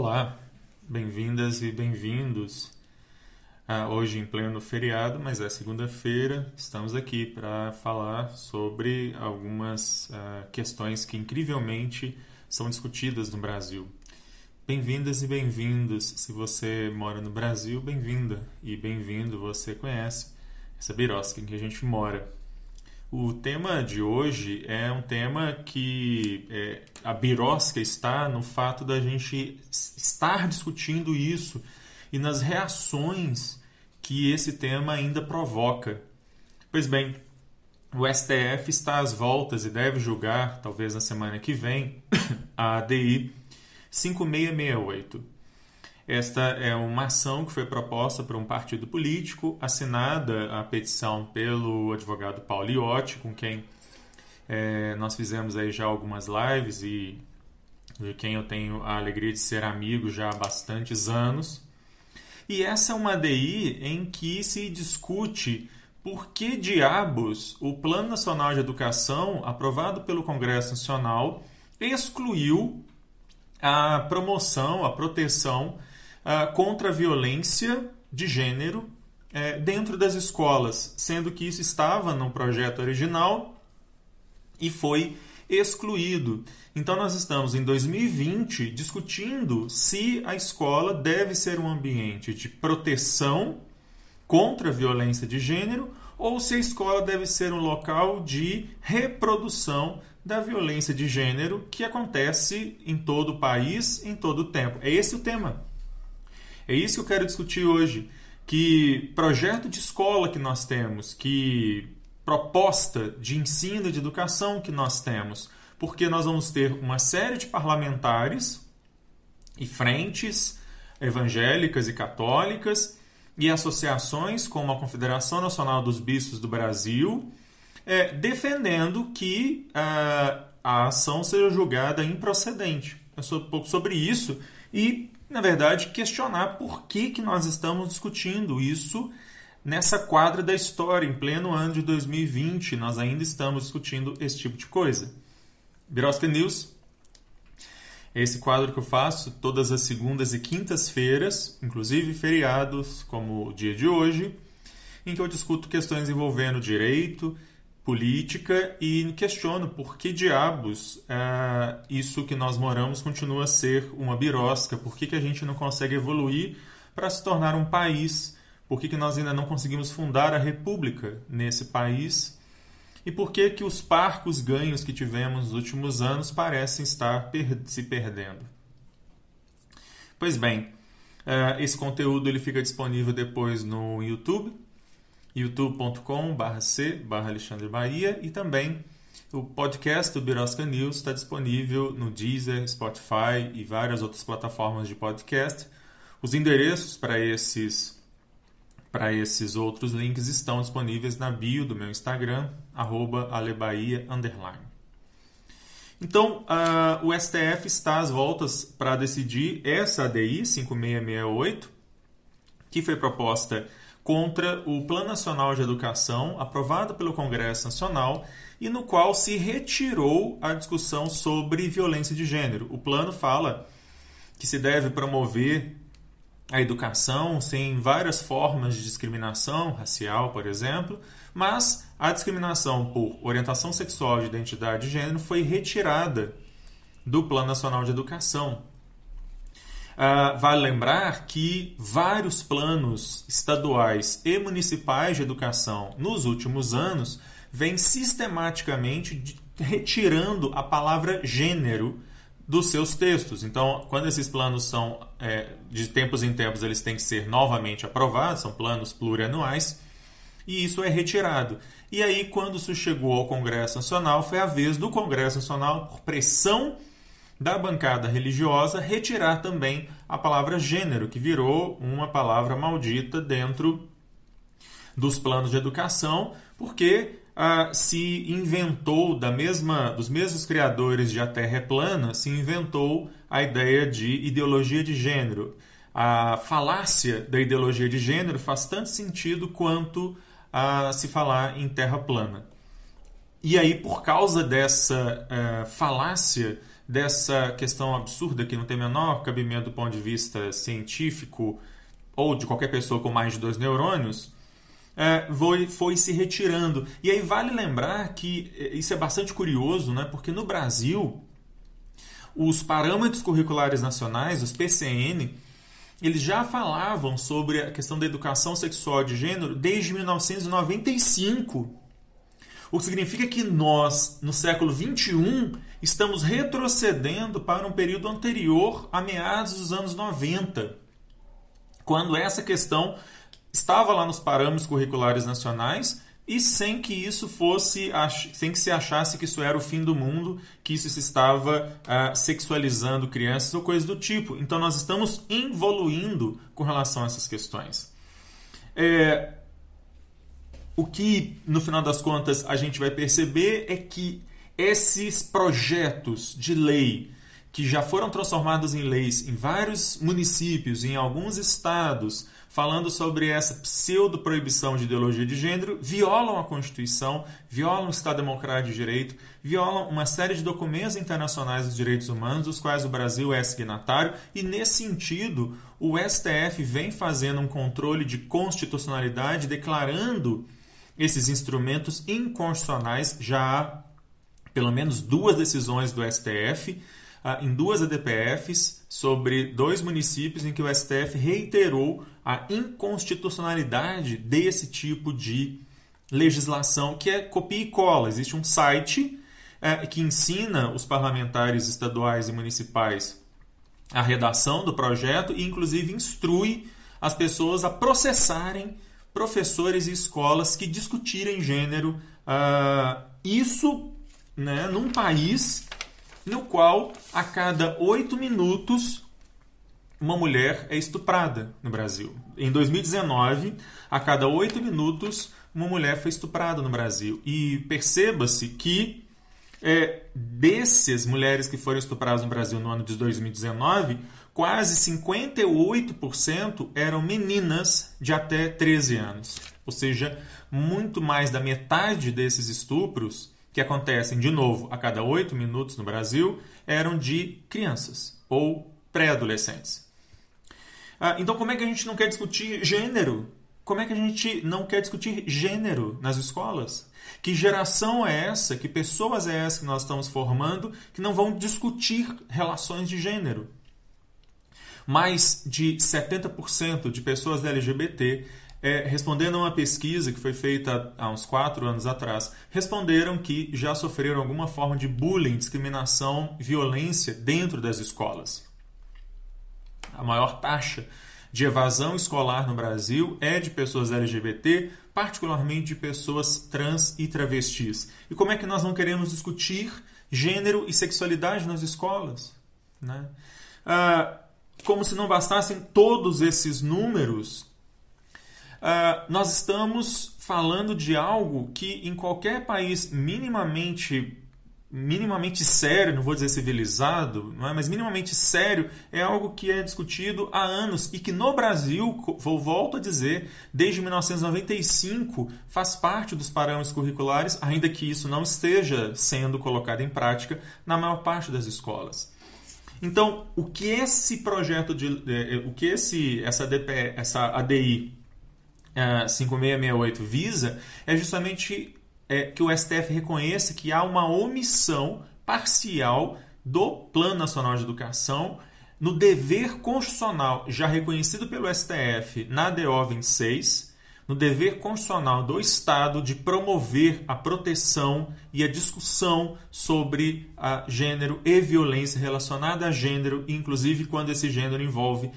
Olá, bem-vindas e bem-vindos. Ah, hoje em pleno feriado, mas é segunda-feira, estamos aqui para falar sobre algumas ah, questões que incrivelmente são discutidas no Brasil. Bem-vindas e bem-vindos. Se você mora no Brasil, bem-vinda e bem-vindo. Você conhece essa birosca em que a gente mora. O tema de hoje é um tema que é, a birosca está no fato da gente estar discutindo isso e nas reações que esse tema ainda provoca. Pois bem, o STF está às voltas e deve julgar, talvez na semana que vem, a ADI 5668. Esta é uma ação que foi proposta por um partido político, assinada a petição pelo advogado Paulo Iotti, com quem é, nós fizemos aí já algumas lives e de quem eu tenho a alegria de ser amigo já há bastantes anos. E essa é uma ADI em que se discute por que diabos o Plano Nacional de Educação, aprovado pelo Congresso Nacional, excluiu a promoção, a proteção uh, contra a violência de gênero uh, dentro das escolas, sendo que isso estava no projeto original e foi excluído. Então, nós estamos em 2020 discutindo se a escola deve ser um ambiente de proteção contra a violência de gênero ou se a escola deve ser um local de reprodução da violência de gênero que acontece em todo o país, em todo o tempo. É esse o tema. É isso que eu quero discutir hoje. Que projeto de escola que nós temos, que proposta de ensino, de educação que nós temos, porque nós vamos ter uma série de parlamentares e frentes evangélicas e católicas e associações como a Confederação Nacional dos Bispos do Brasil, é, defendendo que a, a ação seja julgada improcedente. É um pouco sobre isso e na verdade, questionar por que, que nós estamos discutindo isso nessa quadra da história, em pleno ano de 2020. Nós ainda estamos discutindo esse tipo de coisa. Birosca News é esse quadro que eu faço todas as segundas e quintas-feiras, inclusive feriados, como o dia de hoje, em que eu discuto questões envolvendo direito, política e questiono por que diabos é, isso que nós moramos continua a ser uma birosca, por que, que a gente não consegue evoluir para se tornar um país, por que, que nós ainda não conseguimos fundar a república nesse país e por que, que os parcos ganhos que tivemos nos últimos anos parecem estar per se perdendo. Pois bem, é, esse conteúdo ele fica disponível depois no YouTube, youtube.com.br c Alexandre Bahia e também o podcast do Birosca News está disponível no Deezer, Spotify e várias outras plataformas de podcast. Os endereços para esses para esses outros links estão disponíveis na bio do meu Instagram, alebaia, Então, uh, o STF está às voltas para decidir essa ADI 5668, que foi proposta contra o Plano Nacional de Educação, aprovado pelo Congresso Nacional, e no qual se retirou a discussão sobre violência de gênero. O plano fala que se deve promover a educação sem várias formas de discriminação racial, por exemplo, mas a discriminação por orientação sexual e identidade de gênero foi retirada do Plano Nacional de Educação. Uh, vale lembrar que vários planos estaduais e municipais de educação nos últimos anos vêm sistematicamente retirando a palavra gênero dos seus textos. Então, quando esses planos são é, de tempos em tempos, eles têm que ser novamente aprovados, são planos plurianuais, e isso é retirado. E aí, quando isso chegou ao Congresso Nacional, foi a vez do Congresso Nacional, por pressão da bancada religiosa, retirar também a palavra gênero, que virou uma palavra maldita dentro dos planos de educação, porque ah, se inventou da mesma dos mesmos criadores de A Terra é Plana, se inventou a ideia de ideologia de gênero. A falácia da ideologia de gênero faz tanto sentido quanto a se falar em Terra plana. E aí, por causa dessa uh, falácia, dessa questão absurda que não tem menor cabimento do ponto de vista científico ou de qualquer pessoa com mais de dois neurônios, é, foi, foi se retirando. E aí vale lembrar que é, isso é bastante curioso, né? porque no Brasil, os parâmetros curriculares nacionais, os PCN, eles já falavam sobre a questão da educação sexual de gênero desde 1995. O que significa que nós, no século XXI, estamos retrocedendo para um período anterior a meados dos anos 90, quando essa questão estava lá nos parâmetros curriculares nacionais e sem que isso fosse, sem que se achasse que isso era o fim do mundo, que isso se estava uh, sexualizando crianças ou coisa do tipo. Então nós estamos evoluindo com relação a essas questões. É, o que, no final das contas, a gente vai perceber é que esses projetos de lei que já foram transformados em leis em vários municípios, em alguns estados, falando sobre essa pseudo-proibição de ideologia de gênero, violam a Constituição, violam o Estado Democrático de Direito, violam uma série de documentos internacionais dos direitos humanos, dos quais o Brasil é signatário, e nesse sentido, o STF vem fazendo um controle de constitucionalidade, declarando esses instrumentos inconstitucionais. Já há pelo menos duas decisões do STF ah, em duas ADPFs sobre dois municípios em que o STF reiterou a inconstitucionalidade desse tipo de legislação, que é copia e cola. Existe um site é, que ensina os parlamentares estaduais e municipais a redação do projeto e, inclusive, instrui as pessoas a processarem professores e escolas que discutirem gênero. Uh, isso né, num país no qual a cada oito minutos uma mulher é estuprada no Brasil. Em 2019, a cada oito minutos uma mulher foi estuprada no Brasil. E perceba-se que é, dessas mulheres que foram estupradas no Brasil no ano de 2019, quase 58% eram meninas de até 13 anos. Ou seja, muito mais da metade desses estupros que acontecem, de novo, a cada oito minutos no Brasil, eram de crianças ou pré-adolescentes. Ah, então, como é que a gente não quer discutir gênero? Como é que a gente não quer discutir gênero nas escolas? Que geração é essa, que pessoas é essa que nós estamos formando que não vão discutir relações de gênero? Mais de 70% de pessoas LGBT é, respondendo a uma pesquisa que foi feita há uns quatro anos atrás, responderam que já sofreram alguma forma de bullying, discriminação, violência dentro das escolas. A maior taxa de evasão escolar no Brasil é de pessoas LGBT, particularmente de pessoas trans e travestis. E como é que nós não queremos discutir gênero e sexualidade nas escolas? Né? Ah, como se não bastassem todos esses números Uh, nós estamos falando de algo que em qualquer país minimamente minimamente sério, não vou dizer civilizado, é? mas minimamente sério, é algo que é discutido há anos e que no Brasil, vou volto a dizer, desde 1995 faz parte dos parâmetros curriculares, ainda que isso não esteja sendo colocado em prática na maior parte das escolas. Então, o que esse projeto de, eh, eh, o que esse essa ADP, essa ADI 5668 visa é justamente é, que o STF reconheça que há uma omissão parcial do Plano Nacional de Educação no dever constitucional já reconhecido pelo STF na DO 26 no dever constitucional do Estado de promover a proteção e a discussão sobre a gênero e violência relacionada a gênero, inclusive quando esse gênero envolve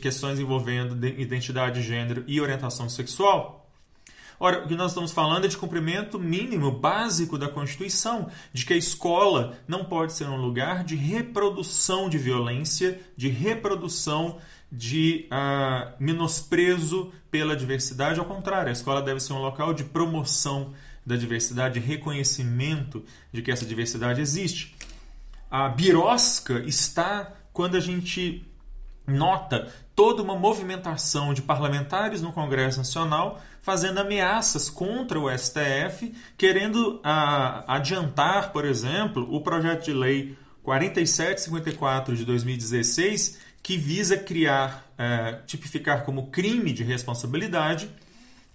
questões envolvendo identidade de gênero e orientação sexual. Ora, o que nós estamos falando é de cumprimento mínimo, básico da Constituição, de que a escola não pode ser um lugar de reprodução de violência, de reprodução de uh, menosprezo pela diversidade. Ao contrário, a escola deve ser um local de promoção da diversidade, de reconhecimento de que essa diversidade existe. A birosca está quando a gente nota toda uma movimentação de parlamentares no Congresso Nacional fazendo ameaças contra o STF, querendo uh, adiantar, por exemplo, o projeto de lei 4754 de 2016, que visa criar, é, tipificar como crime de responsabilidade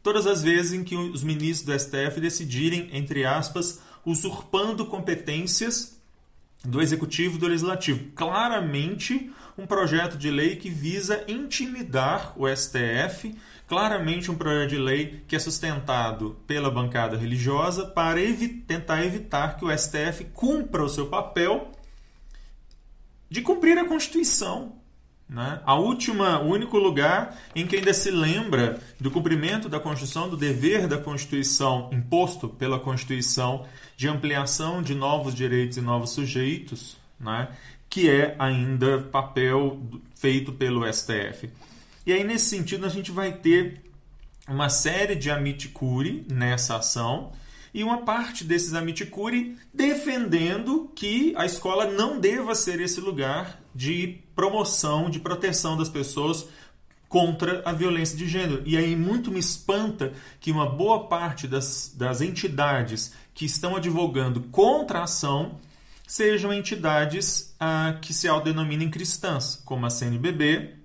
todas as vezes em que os ministros do STF decidirem, entre aspas, usurpando competências do executivo e do legislativo. Claramente um projeto de lei que visa intimidar o STF, claramente um projeto de lei que é sustentado pela bancada religiosa para evi tentar evitar que o STF cumpra o seu papel de cumprir a Constituição, né? A última, o único lugar em que ainda se lembra do cumprimento da Constituição, do dever da Constituição imposto pela Constituição de ampliação de novos direitos e novos sujeitos, né? que é ainda papel feito pelo STF. E aí, nesse sentido, a gente vai ter uma série de amiticuri nessa ação e uma parte desses amiticuri defendendo que a escola não deva ser esse lugar de promoção, de proteção das pessoas contra a violência de gênero. E aí muito me espanta que uma boa parte das, das entidades que estão advogando contra a ação sejam entidades ah, que se autodenominam cristãs, como a CNBB,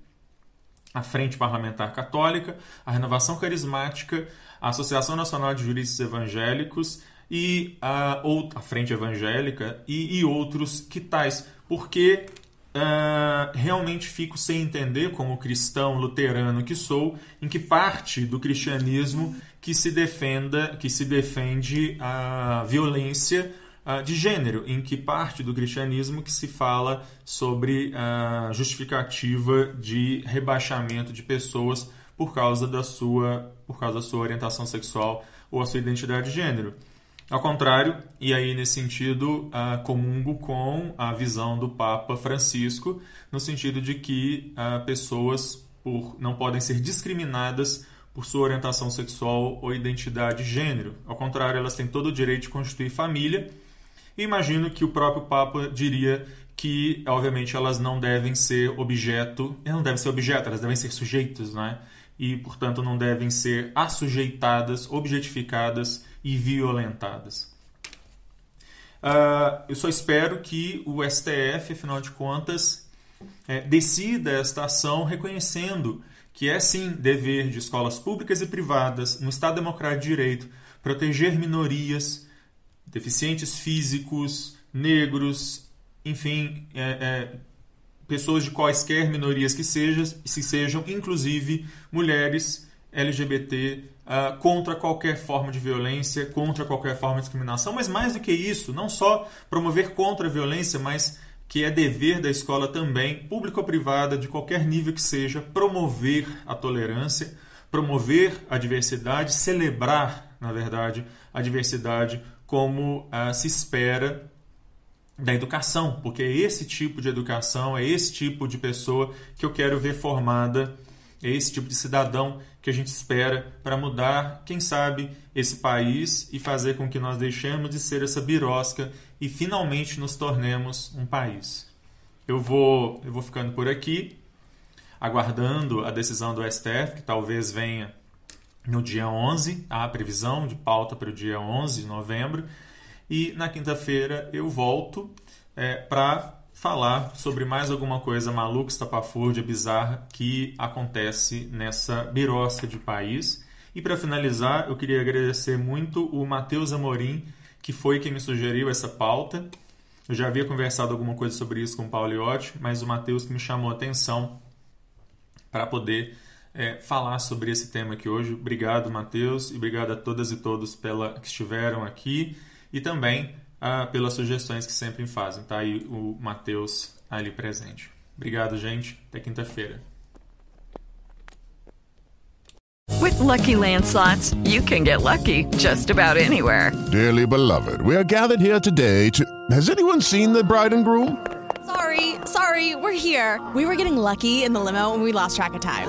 a Frente Parlamentar Católica, a Renovação Carismática, a Associação Nacional de Juristas Evangélicos e a, ou, a Frente Evangélica e, e outros que tais, porque uh, realmente fico sem entender, como cristão luterano que sou, em que parte do cristianismo que se defenda, que se defende a violência de gênero, em que parte do cristianismo que se fala sobre a justificativa de rebaixamento de pessoas por causa da sua, por causa da sua orientação sexual ou a sua identidade de gênero. Ao contrário, e aí nesse sentido, uh, comungo com a visão do Papa Francisco, no sentido de que uh, pessoas por, não podem ser discriminadas por sua orientação sexual ou identidade de gênero. Ao contrário, elas têm todo o direito de constituir família. Imagino que o próprio Papa diria que, obviamente, elas não devem ser objeto, não devem ser objeto, elas devem ser sujeitos, né? E, portanto, não devem ser assujeitadas, objetificadas e violentadas. Uh, eu só espero que o STF, afinal de contas, é, decida esta ação reconhecendo que é sim dever de escolas públicas e privadas, no Estado Democrático de Direito, proteger minorias, deficientes físicos, negros, enfim, é, é, pessoas de quaisquer minorias que sejam, se sejam, inclusive mulheres LGBT, uh, contra qualquer forma de violência, contra qualquer forma de discriminação, mas mais do que isso, não só promover contra a violência, mas que é dever da escola também, pública ou privada, de qualquer nível que seja, promover a tolerância, promover a diversidade, celebrar, na verdade, a diversidade como uh, se espera da educação, porque é esse tipo de educação, é esse tipo de pessoa que eu quero ver formada é esse tipo de cidadão que a gente espera para mudar, quem sabe, esse país e fazer com que nós deixemos de ser essa birosca e finalmente nos tornemos um país. Eu vou, eu vou ficando por aqui, aguardando a decisão do STF, que talvez venha no dia 11, a previsão de pauta para o dia 11 de novembro. E na quinta-feira eu volto é, para falar sobre mais alguma coisa maluca, estapafúrdia, bizarra que acontece nessa birosca de país. E para finalizar, eu queria agradecer muito o Matheus Amorim, que foi quem me sugeriu essa pauta. Eu já havia conversado alguma coisa sobre isso com o Pauliotti, mas o Matheus que me chamou a atenção para poder é, falar sobre esse tema aqui hoje. Obrigado, Matheus, e obrigado a todas e todos pela, que estiveram aqui e também ah, pelas sugestões que sempre fazem. Tá aí o Matheus ali presente. Obrigado, gente. Até quinta-feira. With Lucky Land slots, you can get lucky just about anywhere. Dearly beloved, we are gathered here today to. Has anyone seen the bride and groom? Sorry, sorry, we're here. We were getting lucky in the limo and we lost track of time.